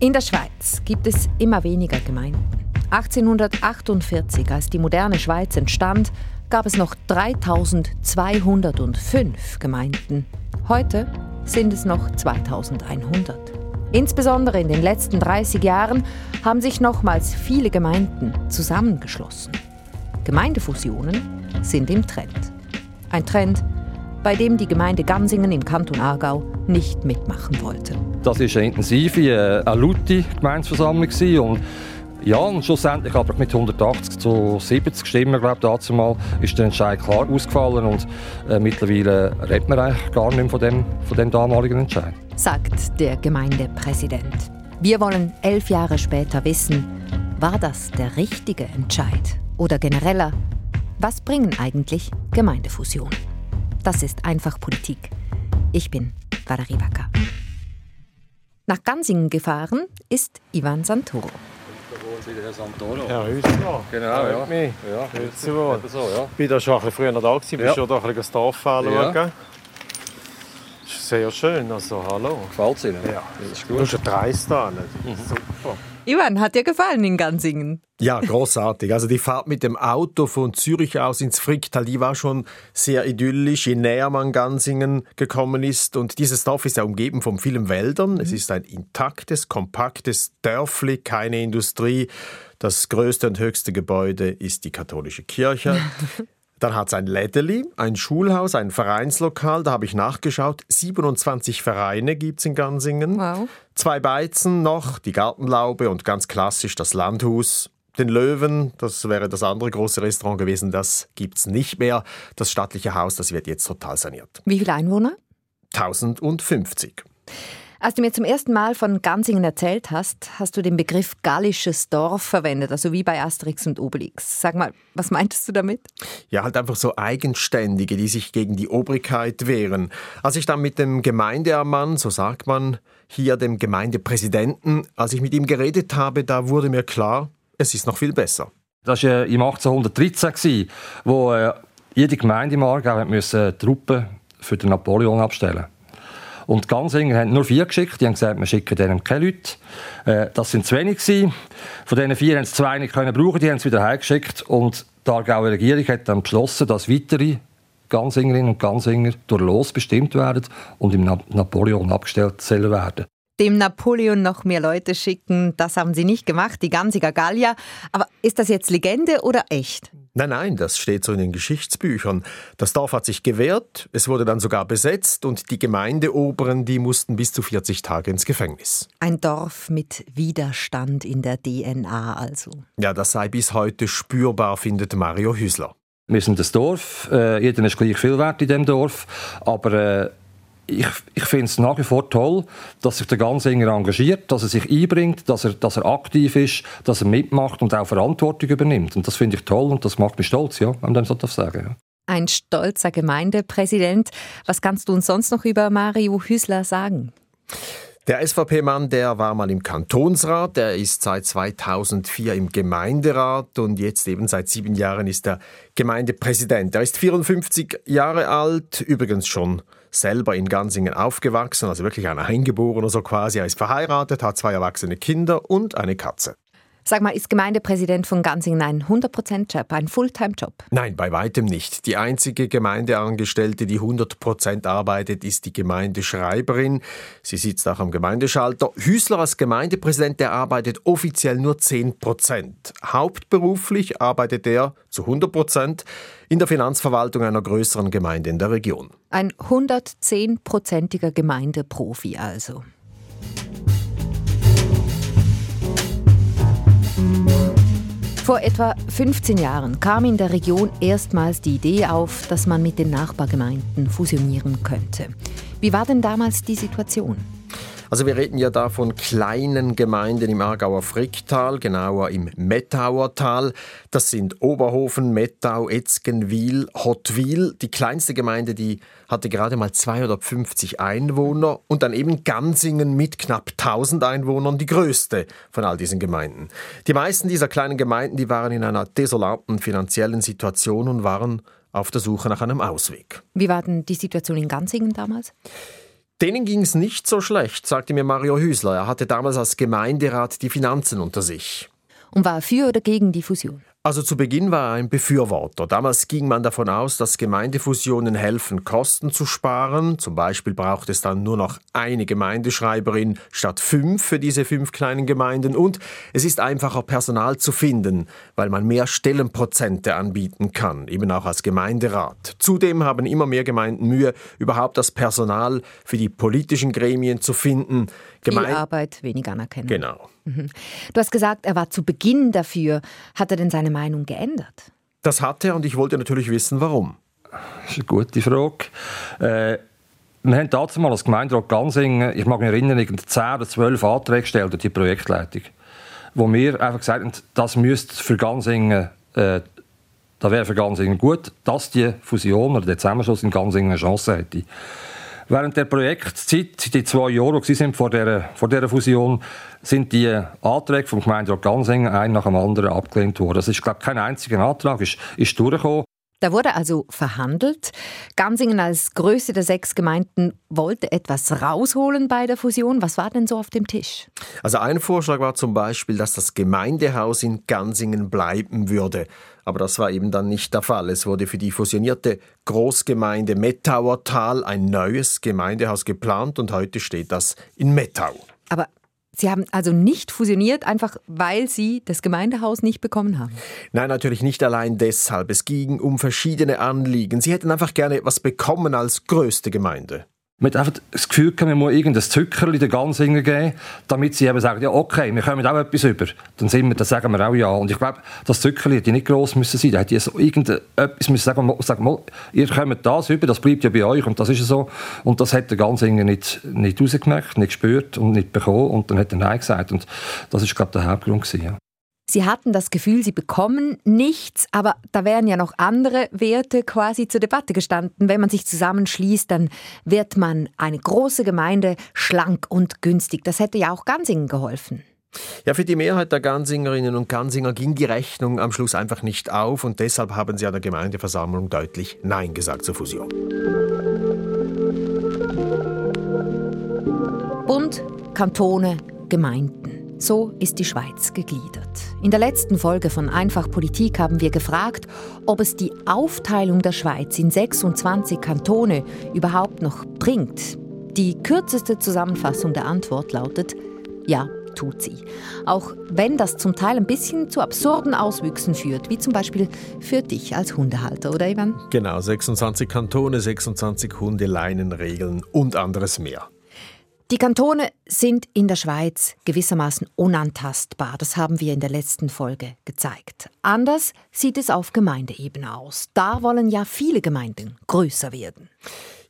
In der Schweiz gibt es immer weniger Gemeinden. 1848, als die moderne Schweiz entstand, gab es noch 3205 Gemeinden. Heute sind es noch 2100. Insbesondere in den letzten 30 Jahren haben sich nochmals viele Gemeinden zusammengeschlossen. Gemeindefusionen sind im Trend. Ein Trend, bei dem die Gemeinde Gansingen im Kanton Aargau nicht mitmachen wollte. Das war eine intensive, äh, eine laute Gemeindeversammlung und ja, und schlussendlich aber mit 180 zu 70 Stimmen, glaube ich, dazu mal, ist der Entscheid klar ausgefallen und äh, mittlerweile redet man eigentlich gar nicht mehr von dem, von dem damaligen Entscheid. Sagt der Gemeindepräsident. Wir wollen elf Jahre später wissen, war das der richtige Entscheid? Oder genereller, was bringen eigentlich Gemeindefusionen? Das ist einfach Politik. Ich bin Valerie Wacker. Nach Gansingen gefahren ist Ivan Santoro. Herr Santoro. Herr Hüsler. Genau, ja. Mich. ja. Grüezi wohl. So, ja. Ich bin da schon ein bisschen früher da gewesen, ja. schon da ein bisschen das Dorf anschauen. Ja. ist sehr schön, also hallo. Gefällt es Ihnen? Ja. Das ist gut. Du hast einen Dreis da, mhm. super. Ivan, hat dir gefallen in Gansingen? Ja, großartig. Also die Fahrt mit dem Auto von Zürich aus ins Fricktal, die war schon sehr idyllisch, je näher man Gansingen gekommen ist. Und dieses Dorf ist ja umgeben von vielen Wäldern. Mhm. Es ist ein intaktes, kompaktes Dörfli, keine Industrie. Das größte und höchste Gebäude ist die katholische Kirche. Dann hat es ein Lädeli, ein Schulhaus, ein Vereinslokal, da habe ich nachgeschaut. 27 Vereine gibt es in Gansingen. Wow. Zwei Beizen noch, die Gartenlaube und ganz klassisch das Landhus. Den Löwen, das wäre das andere große Restaurant gewesen, das gibt es nicht mehr. Das stattliche Haus, das wird jetzt total saniert. Wie viele Einwohner? 1050. Als du mir zum ersten Mal von Gansingen erzählt hast, hast du den Begriff gallisches Dorf verwendet, also wie bei Asterix und Obelix. Sag mal, was meintest du damit? Ja, halt einfach so Eigenständige, die sich gegen die Obrigkeit wehren. Als ich dann mit dem Gemeindeammann, so sagt man, hier dem Gemeindepräsidenten, als ich mit ihm geredet habe, da wurde mir klar, es ist noch viel besser. Das war im 1813, wo äh, jede Gemeinde im Aargau Truppen für den Napoleon abstellen musste. Und Gansinger haben nur vier geschickt. Die haben gesagt, wir schicken denen keine Leute. Äh, das sind zu wenig gewesen. Von diesen vier haben sie zwei nicht können brauchen. Die haben sie wieder heimgeschickt. Und die Aargauer Regierung hat dann beschlossen, dass weitere Gansingerinnen und Gansinger durch Los bestimmt werden und im Napoleon abgestellt werden dem Napoleon noch mehr Leute schicken. Das haben sie nicht gemacht, die Gansiger Gallier. Aber ist das jetzt Legende oder echt? Nein, nein, das steht so in den Geschichtsbüchern. Das Dorf hat sich gewehrt, es wurde dann sogar besetzt und die Gemeindeoberen, die mussten bis zu 40 Tage ins Gefängnis. Ein Dorf mit Widerstand in der DNA also. Ja, das sei bis heute spürbar, findet Mario Hüsler. Wir sind das Dorf, äh, jeder ist gleich viel wert in dem Dorf, aber äh, ich, ich finde es nach wie vor toll, dass sich der Gansinger engagiert, dass er sich einbringt, dass er, dass er aktiv ist, dass er mitmacht und auch Verantwortung übernimmt. Und das finde ich toll und das macht mich stolz, ja, wenn man so sagen ja. Ein stolzer Gemeindepräsident. Was kannst du uns sonst noch über Mario Hüsler sagen? Der SVP-Mann, der war mal im Kantonsrat, der ist seit 2004 im Gemeinderat und jetzt eben seit sieben Jahren ist er Gemeindepräsident. Er ist 54 Jahre alt, übrigens schon selber in Gansingen aufgewachsen, also wirklich ein Eingeborener so quasi. Er ist verheiratet, hat zwei erwachsene Kinder und eine Katze. Sag mal, ist Gemeindepräsident von Gansingen ein 100%-Job, ein Fulltime-Job? Nein, bei weitem nicht. Die einzige Gemeindeangestellte, die 100% arbeitet, ist die Gemeindeschreiberin. Sie sitzt auch am Gemeindeschalter. Hüsler als Gemeindepräsident, der arbeitet offiziell nur 10%. Hauptberuflich arbeitet er zu 100% in der Finanzverwaltung einer größeren Gemeinde in der Region. Ein 110-prozentiger Gemeindeprofi also. Vor etwa 15 Jahren kam in der Region erstmals die Idee auf, dass man mit den Nachbargemeinden fusionieren könnte. Wie war denn damals die Situation? Also wir reden ja da von kleinen Gemeinden im Aargauer Fricktal, genauer im Mettauer Tal. Das sind Oberhofen, Mettau, Etzgenwil, Hottwil. Die kleinste Gemeinde, die hatte gerade mal 250 Einwohner und dann eben Gansingen mit knapp 1000 Einwohnern, die größte von all diesen Gemeinden. Die meisten dieser kleinen Gemeinden, die waren in einer desolaten finanziellen Situation und waren auf der Suche nach einem Ausweg. Wie war denn die Situation in Gansingen damals? Denen ging es nicht so schlecht, sagte mir Mario Hüsler. Er hatte damals als Gemeinderat die Finanzen unter sich. Und war für oder gegen die Fusion? Also zu Beginn war er ein Befürworter. Damals ging man davon aus, dass Gemeindefusionen helfen, Kosten zu sparen. Zum Beispiel braucht es dann nur noch eine Gemeindeschreiberin statt fünf für diese fünf kleinen Gemeinden. Und es ist einfacher, Personal zu finden, weil man mehr Stellenprozente anbieten kann, eben auch als Gemeinderat. Zudem haben immer mehr Gemeinden Mühe, überhaupt das Personal für die politischen Gremien zu finden. Gemein Viel Arbeit, wenig Anerkennung. Genau. Mhm. Du hast gesagt, er war zu Beginn dafür. Hat er denn seine Meinung geändert? Das hat er und ich wollte natürlich wissen, warum. Das ist eine gute Frage. Äh, wir haben dazu mal als Gemeinderat Gansingen, ich mag mich erinnern, 10 oder 12 Anträge gestellt durch die Projektleitung, wo wir einfach gesagt haben, das müsste für Gansingen, äh, da wäre für Gansingen gut, dass die Fusion oder der Zusammenschluss in Gansingen eine Chance hätte. Während der Projektzeit, die zwei Jahre sind vor der, vor der Fusion, sind die Anträge vom Gemeinderat Gansingen ein nach dem anderen abgelehnt worden. Das ist, glaube ich, kein einziger Antrag ist, ist durchgekommen. Da wurde also verhandelt. Gansingen als größte der sechs Gemeinden wollte etwas rausholen bei der Fusion. Was war denn so auf dem Tisch? Also ein Vorschlag war zum Beispiel, dass das Gemeindehaus in Gansingen bleiben würde. Aber das war eben dann nicht der Fall. Es wurde für die fusionierte Großgemeinde Mettauertal ein neues Gemeindehaus geplant und heute steht das in Mettau. Aber Sie haben also nicht fusioniert, einfach weil Sie das Gemeindehaus nicht bekommen haben? Nein, natürlich nicht allein deshalb. Es ging um verschiedene Anliegen. Sie hätten einfach gerne etwas bekommen als größte Gemeinde. Man hat einfach das Gefühl, man muss irgendein Zückerli den Gansinger geben, damit sie eben sagen, ja okay, wir kommen auch etwas über. Dann, sind wir, dann sagen wir auch ja. Und ich glaube, das Zückerli hätte nicht gross müssen sein. Da hätte so irgendetwas müssen sagen, sagen mal, ihr kommt das über, das bleibt ja bei euch und das ist so. Und das hat der Gansinger nicht, nicht rausgemerkt, nicht gespürt und nicht bekommen und dann hat er Nein gesagt. Und das ist, glaube ich, der Hauptgrund gewesen, ja. Sie hatten das Gefühl, sie bekommen nichts, aber da wären ja noch andere Werte quasi zur Debatte gestanden. Wenn man sich zusammenschließt, dann wird man eine große Gemeinde schlank und günstig. Das hätte ja auch Gansingen geholfen. Ja, für die Mehrheit der Gansingerinnen und Gansinger ging die Rechnung am Schluss einfach nicht auf und deshalb haben sie an der Gemeindeversammlung deutlich Nein gesagt zur Fusion. Bund, Kantone, Gemeinden. So ist die Schweiz gegliedert. In der letzten Folge von Einfach Politik haben wir gefragt, ob es die Aufteilung der Schweiz in 26 Kantone überhaupt noch bringt. Die kürzeste Zusammenfassung der Antwort lautet, ja, tut sie. Auch wenn das zum Teil ein bisschen zu absurden Auswüchsen führt, wie zum Beispiel für dich als Hundehalter, oder Ivan? Genau, 26 Kantone, 26 Hundeleinenregeln und anderes mehr. Die Kantone sind in der Schweiz gewissermaßen unantastbar. Das haben wir in der letzten Folge gezeigt. Anders sieht es auf Gemeindeebene aus. Da wollen ja viele Gemeinden größer werden.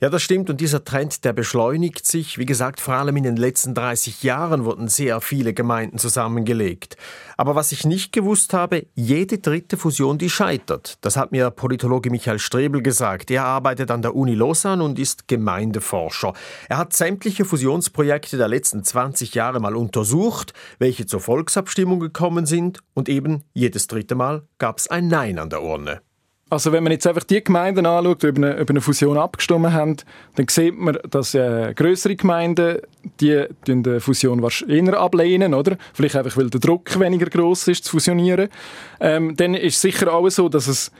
Ja, das stimmt und dieser Trend, der beschleunigt sich. Wie gesagt, vor allem in den letzten 30 Jahren wurden sehr viele Gemeinden zusammengelegt. Aber was ich nicht gewusst habe, jede dritte Fusion, die scheitert. Das hat mir Politologe Michael Strebel gesagt. Er arbeitet an der Uni Lausanne und ist Gemeindeforscher. Er hat sämtliche Fusionsprojekte der letzten 20 Jahre mal untersucht, welche zur Volksabstimmung gekommen sind und eben jedes dritte Mal gab es ein Nein an der Urne. Also wenn man jetzt einfach die Gemeinden anschaut, die über eine, über eine Fusion abgestimmt haben, dann sieht man, dass äh, größere Gemeinden die die Fusion eher ablehnen, oder? Vielleicht einfach, weil der Druck weniger groß ist, zu fusionieren. Ähm, dann ist sicher auch so, dass es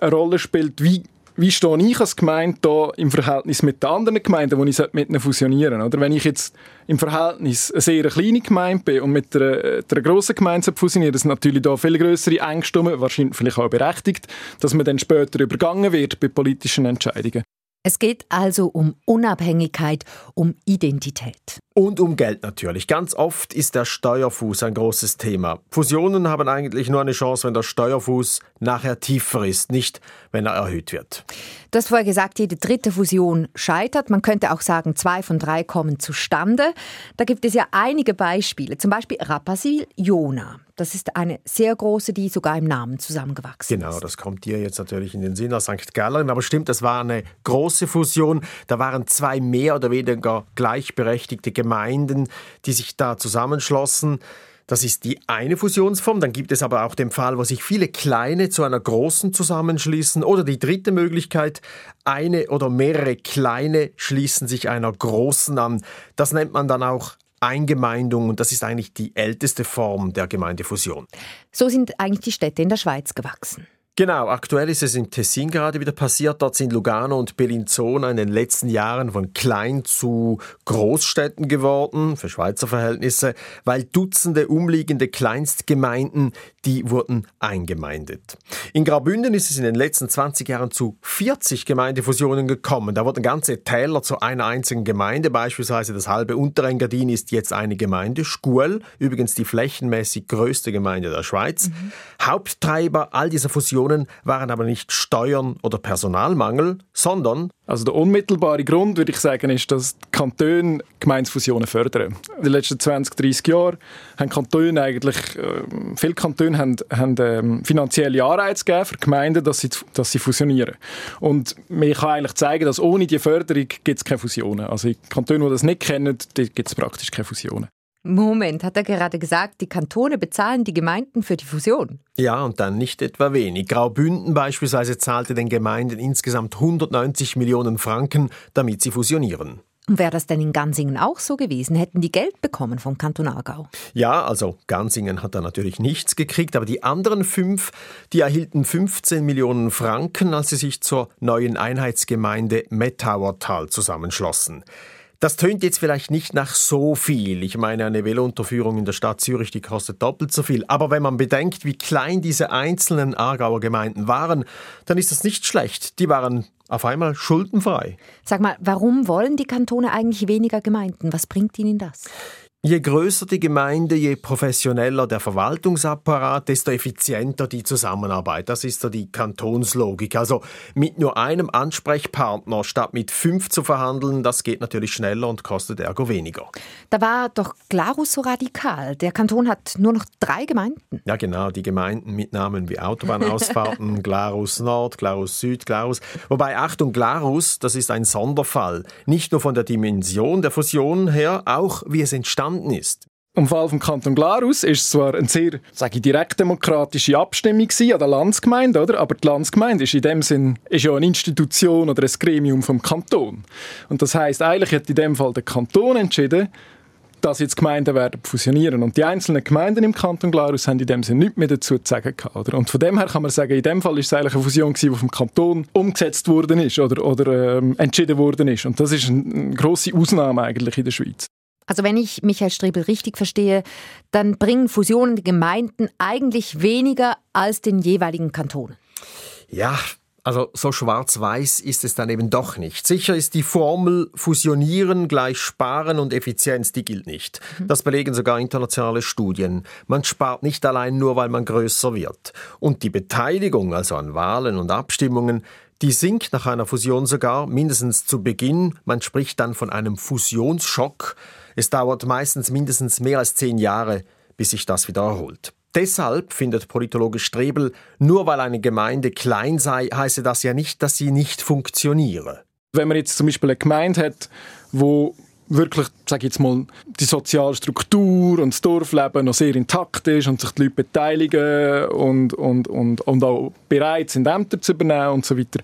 eine Rolle spielt, wie wie stehe ich als Gemeinde da im Verhältnis mit den anderen Gemeinden, die ich mit ihnen fusionieren Oder wenn ich jetzt im Verhältnis eine sehr kleine Gemeinde bin und mit einer, grossen Gemeinde fusionieren, das sind natürlich da viel größere Ängste, wahrscheinlich vielleicht auch berechtigt, dass man dann später übergangen wird bei politischen Entscheidungen. Es geht also um Unabhängigkeit, um Identität. Und um Geld natürlich. Ganz oft ist der Steuerfuß ein großes Thema. Fusionen haben eigentlich nur eine Chance, wenn der Steuerfuß nachher tiefer ist, nicht wenn er erhöht wird. Du hast vorher gesagt, jede dritte Fusion scheitert. Man könnte auch sagen, zwei von drei kommen zustande. Da gibt es ja einige Beispiele. Zum Beispiel Rapasil Jona. Das ist eine sehr große, die sogar im Namen zusammengewachsen genau, ist. Genau, das kommt dir jetzt natürlich in den Sinn aus St. Gallen. Aber stimmt, das war eine große Fusion. Da waren zwei mehr oder weniger gleichberechtigte Gemeinden, die sich da zusammenschlossen. Das ist die eine Fusionsform. Dann gibt es aber auch den Fall, wo sich viele kleine zu einer großen zusammenschließen. Oder die dritte Möglichkeit, eine oder mehrere kleine schließen sich einer großen an. Das nennt man dann auch Eingemeindung und das ist eigentlich die älteste Form der Gemeindefusion. So sind eigentlich die Städte in der Schweiz gewachsen. Genau, aktuell ist es im Tessin gerade wieder passiert. Dort sind Lugano und Bellinzona in den letzten Jahren von klein zu Großstädten geworden, für Schweizer Verhältnisse, weil Dutzende umliegende Kleinstgemeinden, die wurden eingemeindet. In Graubünden ist es in den letzten 20 Jahren zu 40 Gemeindefusionen gekommen. Da wurden ganze Täler zu einer einzigen Gemeinde, beispielsweise das halbe Unterengadin ist jetzt eine Gemeinde, Schuel, übrigens die flächenmäßig größte Gemeinde der Schweiz. Mhm. Haupttreiber all dieser Fusionen Diskussionen waren aber nicht Steuern oder Personalmangel, sondern also der unmittelbare Grund, würde ich sagen, ist, dass die Kantone Gemeinsfusionen fördern. In den letzten 20, 30 Jahren haben Kantone eigentlich, äh, viele Kantone haben, haben ähm, finanzielle Anreize gegeben für Gemeinden, dass sie, dass sie fusionieren. Und man kann eigentlich zeigen, dass ohne die Förderung gibt es keine Fusionen. Also in Kantonen, die das nicht kennen, gibt es praktisch keine Fusionen. Moment, hat er gerade gesagt, die Kantone bezahlen die Gemeinden für die Fusion? Ja, und dann nicht etwa wenig. Graubünden beispielsweise zahlte den Gemeinden insgesamt 190 Millionen Franken, damit sie fusionieren. Und wäre das denn in Gansingen auch so gewesen? Hätten die Geld bekommen vom Kanton Aargau? Ja, also Gansingen hat da natürlich nichts gekriegt, aber die anderen fünf, die erhielten 15 Millionen Franken, als sie sich zur neuen Einheitsgemeinde Mettauertal zusammenschlossen. Das tönt jetzt vielleicht nicht nach so viel. Ich meine, eine Velounterführung in der Stadt Zürich, die kostet doppelt so viel. Aber wenn man bedenkt, wie klein diese einzelnen Aargauer Gemeinden waren, dann ist das nicht schlecht. Die waren auf einmal schuldenfrei. Sag mal, warum wollen die Kantone eigentlich weniger Gemeinden? Was bringt ihnen das? Je größer die Gemeinde, je professioneller der Verwaltungsapparat, desto effizienter die Zusammenarbeit. Das ist so die Kantonslogik. Also mit nur einem Ansprechpartner statt mit fünf zu verhandeln, das geht natürlich schneller und kostet ergo weniger. Da war doch Glarus so radikal. Der Kanton hat nur noch drei Gemeinden. Ja, genau. Die Gemeinden mit Namen wie Autobahnausfahrten, Glarus Nord, Glarus Süd, Glarus. Wobei, Achtung, Glarus, das ist ein Sonderfall. Nicht nur von der Dimension der Fusion her, auch wie es entstanden entstanden ist. Im Fall vom Kanton Glarus ist es zwar eine sehr, sage ich, direktdemokratische Abstimmung an der Landsgemeinde, oder? aber die Landsgemeinde ist in dem Sinn ist ja eine Institution oder ein Gremium vom Kanton. Und das heißt, eigentlich hat in dem Fall der Kanton entschieden, dass jetzt Gemeinden werden fusionieren. Und die einzelnen Gemeinden im Kanton Glarus haben in dem Sinne nichts mehr dazu zu sagen gehabt, oder? Und von dem her kann man sagen, in dem Fall ist es eigentlich eine Fusion gewesen, die vom Kanton umgesetzt worden ist oder, oder ähm, entschieden worden ist. Und das ist eine, grosse Ausnahme eigentlich in der Schweiz. Also wenn ich Michael Strebel richtig verstehe, dann bringen Fusionen die Gemeinden eigentlich weniger als den jeweiligen Kantonen. Ja, also so schwarz-weiß ist es dann eben doch nicht. Sicher ist die Formel fusionieren gleich sparen und Effizienz, die gilt nicht. Mhm. Das belegen sogar internationale Studien. Man spart nicht allein nur, weil man größer wird. Und die Beteiligung, also an Wahlen und Abstimmungen, die sinkt nach einer Fusion sogar mindestens zu Beginn. Man spricht dann von einem Fusionsschock. Es dauert meistens mindestens mehr als zehn Jahre, bis sich das wieder erholt. Deshalb findet Politologe Strebel, nur weil eine Gemeinde klein sei, heiße das ja nicht, dass sie nicht funktioniere. Wenn man jetzt zum Beispiel eine Gemeinde hat, wo wirklich, sage ich jetzt mal, die soziale Struktur und das Dorfleben noch sehr intakt ist und sich die Leute beteiligen und, und, und, und auch bereit sind, Ämter zu übernehmen und so weiter,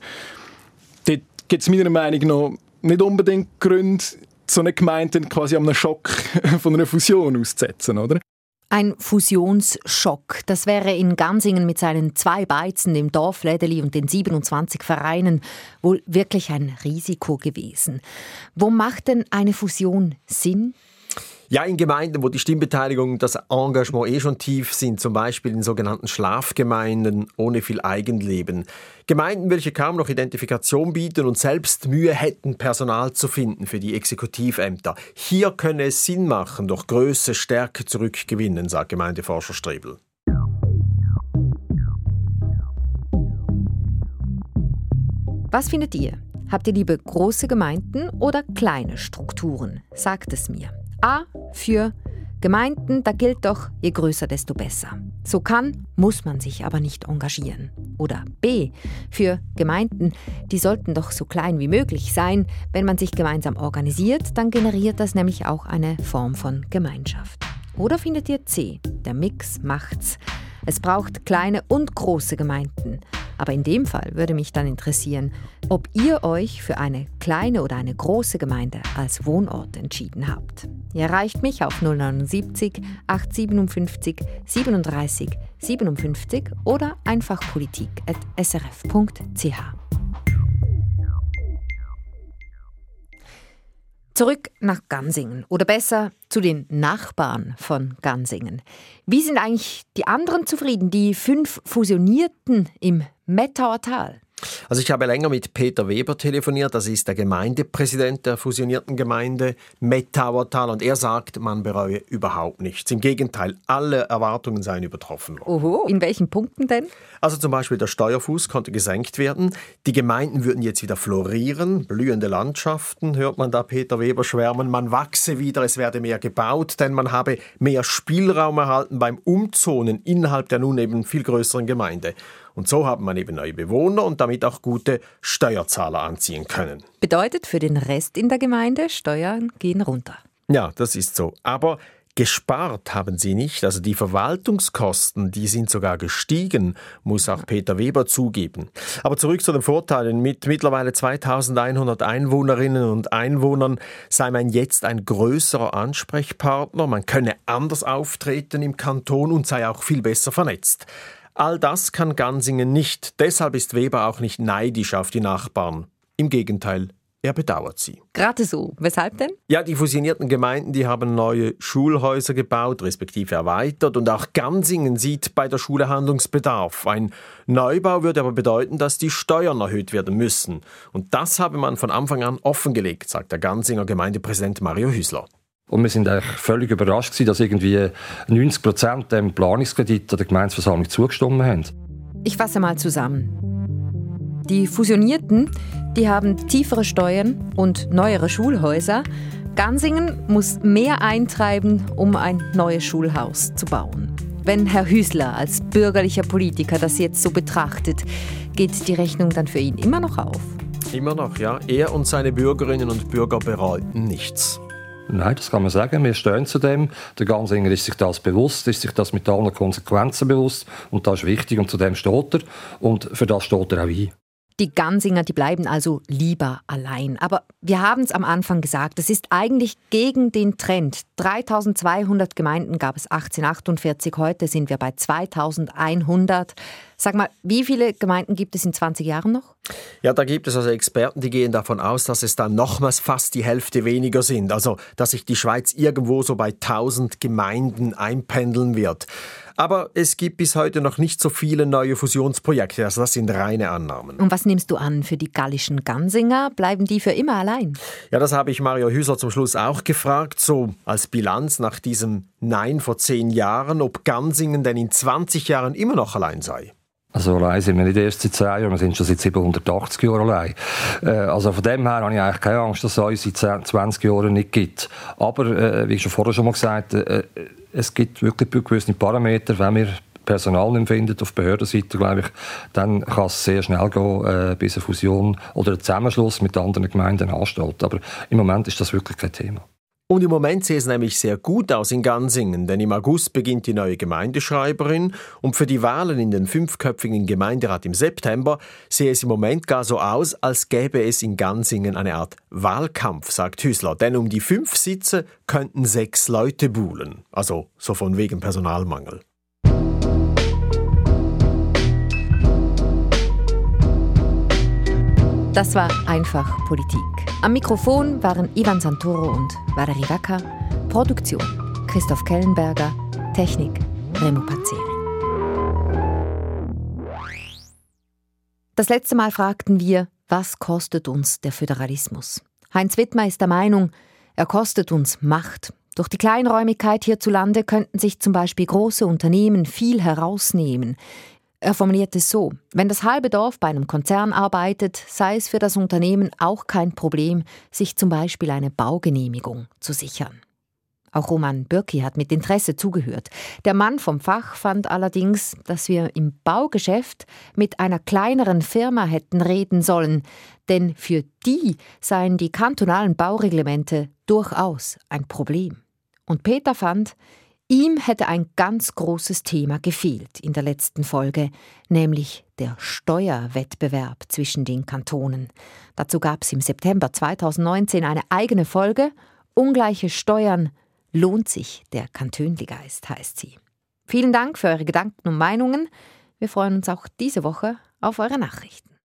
dort gibt es meiner Meinung nach nicht unbedingt Gründe, so eine Gemeinde quasi am Schock von einer Fusion auszusetzen, oder? Ein Fusionsschock. Das wäre in Gansingen mit seinen zwei Beizen, dem Dorflädeli und den 27 Vereinen wohl wirklich ein Risiko gewesen. Wo macht denn eine Fusion Sinn? Ja, in Gemeinden, wo die Stimmbeteiligung und das Engagement eh schon tief sind, zum Beispiel in sogenannten Schlafgemeinden ohne viel Eigenleben. Gemeinden, welche kaum noch Identifikation bieten und selbst Mühe hätten, Personal zu finden für die Exekutivämter. Hier könne es Sinn machen, durch Größe Stärke zurückgewinnen, sagt Gemeindeforscher Strebel. Was findet ihr? Habt ihr lieber große Gemeinden oder kleine Strukturen? Sagt es mir. A für Gemeinden, da gilt doch, je größer, desto besser. So kann, muss man sich aber nicht engagieren. Oder B für Gemeinden, die sollten doch so klein wie möglich sein. Wenn man sich gemeinsam organisiert, dann generiert das nämlich auch eine Form von Gemeinschaft. Oder findet ihr C? der Mix macht's. Es braucht kleine und große Gemeinden. Aber in dem Fall würde mich dann interessieren, ob ihr euch für eine kleine oder eine große Gemeinde als Wohnort entschieden habt. Ihr erreicht mich auf 079 857 37 57 oder einfach politik.srf.ch. Zurück nach Gansingen oder besser zu den Nachbarn von Gansingen. Wie sind eigentlich die anderen zufrieden, die fünf Fusionierten im Mettauer Tal? Also ich habe länger mit Peter Weber telefoniert, das ist der Gemeindepräsident der fusionierten Gemeinde Mettauertal und er sagt, man bereue überhaupt nichts. Im Gegenteil, alle Erwartungen seien übertroffen worden. Oho, in welchen Punkten denn? Also zum Beispiel der Steuerfuß konnte gesenkt werden, die Gemeinden würden jetzt wieder florieren, blühende Landschaften, hört man da Peter Weber schwärmen, man wachse wieder, es werde mehr gebaut, denn man habe mehr Spielraum erhalten beim Umzonen innerhalb der nun eben viel größeren Gemeinde. Und so haben man eben neue Bewohner und damit auch gute Steuerzahler anziehen können. Bedeutet für den Rest in der Gemeinde, Steuern gehen runter. Ja, das ist so. Aber Gespart haben sie nicht, also die Verwaltungskosten, die sind sogar gestiegen, muss auch Peter Weber zugeben. Aber zurück zu den Vorteilen. Mit mittlerweile 2100 Einwohnerinnen und Einwohnern sei man jetzt ein größerer Ansprechpartner, man könne anders auftreten im Kanton und sei auch viel besser vernetzt. All das kann Gansingen nicht. Deshalb ist Weber auch nicht neidisch auf die Nachbarn. Im Gegenteil, er bedauert sie. Gerade so. Weshalb denn? Ja, die fusionierten Gemeinden, die haben neue Schulhäuser gebaut, respektive erweitert. Und auch Gansingen sieht bei der Schule Handlungsbedarf. Ein Neubau würde aber bedeuten, dass die Steuern erhöht werden müssen. Und das habe man von Anfang an offengelegt, sagt der Gansinger Gemeindepräsident Mario Hüsler. Und wir sind eigentlich völlig überrascht gewesen, dass irgendwie 90 Prozent dem Planungskredit der Gemeindeversammlung zugestimmt haben. Ich fasse mal zusammen. Die Fusionierten, die haben tiefere Steuern und neuere Schulhäuser. Gansingen muss mehr eintreiben, um ein neues Schulhaus zu bauen. Wenn Herr Hüsler als bürgerlicher Politiker das jetzt so betrachtet, geht die Rechnung dann für ihn immer noch auf? Immer noch, ja. Er und seine Bürgerinnen und Bürger bereuten nichts. Nein, das kann man sagen. Wir stehen zu dem. Der Gansinger ist sich das bewusst, ist sich das mit allen Konsequenzen bewusst. Und das ist wichtig und zu dem steht er. Und für das steht er auch ein. Die Gansinger, die bleiben also lieber allein. Aber wir haben es am Anfang gesagt, es ist eigentlich gegen den Trend. 3200 Gemeinden gab es 1848, heute sind wir bei 2100. Sag mal, wie viele Gemeinden gibt es in 20 Jahren noch? Ja, da gibt es also Experten, die gehen davon aus, dass es dann nochmals fast die Hälfte weniger sind. Also, dass sich die Schweiz irgendwo so bei 1000 Gemeinden einpendeln wird. Aber es gibt bis heute noch nicht so viele neue Fusionsprojekte. Also das sind reine Annahmen. Und was nimmst du an für die gallischen Gansinger? Bleiben die für immer allein? Ja, das habe ich Mario Hüser zum Schluss auch gefragt. So als Bilanz nach diesem Nein vor zehn Jahren, ob Gansingen denn in 20 Jahren immer noch allein sei. Also allein sind wir nicht erst seit 10 Jahren, wir sind schon seit 780 Jahren allein. Äh, also von dem her habe ich eigentlich keine Angst, dass es uns 10, 20 Jahren nicht gibt. Aber, äh, wie ich schon vorher schon mal gesagt äh, es gibt wirklich gewisse Parameter, wenn wir Personal nicht finden auf Behördenseite, glaube ich, dann kann es sehr schnell gehen, äh, bis eine Fusion oder ein Zusammenschluss mit anderen Gemeinden ansteht. Aber im Moment ist das wirklich kein Thema. Und im Moment sieht es nämlich sehr gut aus in Gansingen, denn im August beginnt die neue Gemeindeschreiberin und für die Wahlen in den fünfköpfigen Gemeinderat im September sehe es im Moment gar so aus, als gäbe es in Gansingen eine Art Wahlkampf, sagt Hüsler. Denn um die fünf Sitze könnten sechs Leute buhlen. Also so von wegen Personalmangel. Das war einfach Politik. Am Mikrofon waren Ivan Santoro und Valerie Wacker. Produktion Christoph Kellenberger. Technik Remo Pazzeri. Das letzte Mal fragten wir, was kostet uns der Föderalismus? Heinz Wittmer ist der Meinung, er kostet uns Macht. Durch die Kleinräumigkeit hierzulande könnten sich zum Beispiel große Unternehmen viel herausnehmen. Er formuliert es so, wenn das halbe Dorf bei einem Konzern arbeitet, sei es für das Unternehmen auch kein Problem, sich zum Beispiel eine Baugenehmigung zu sichern. Auch Roman Birki hat mit Interesse zugehört. Der Mann vom Fach fand allerdings, dass wir im Baugeschäft mit einer kleineren Firma hätten reden sollen, denn für die seien die kantonalen Baureglemente durchaus ein Problem. Und Peter fand, Ihm hätte ein ganz großes Thema gefehlt in der letzten Folge, nämlich der Steuerwettbewerb zwischen den Kantonen. Dazu gab es im September 2019 eine eigene Folge. Ungleiche Steuern lohnt sich der Kantönligeist, heißt sie. Vielen Dank für eure Gedanken und Meinungen. Wir freuen uns auch diese Woche auf eure Nachrichten.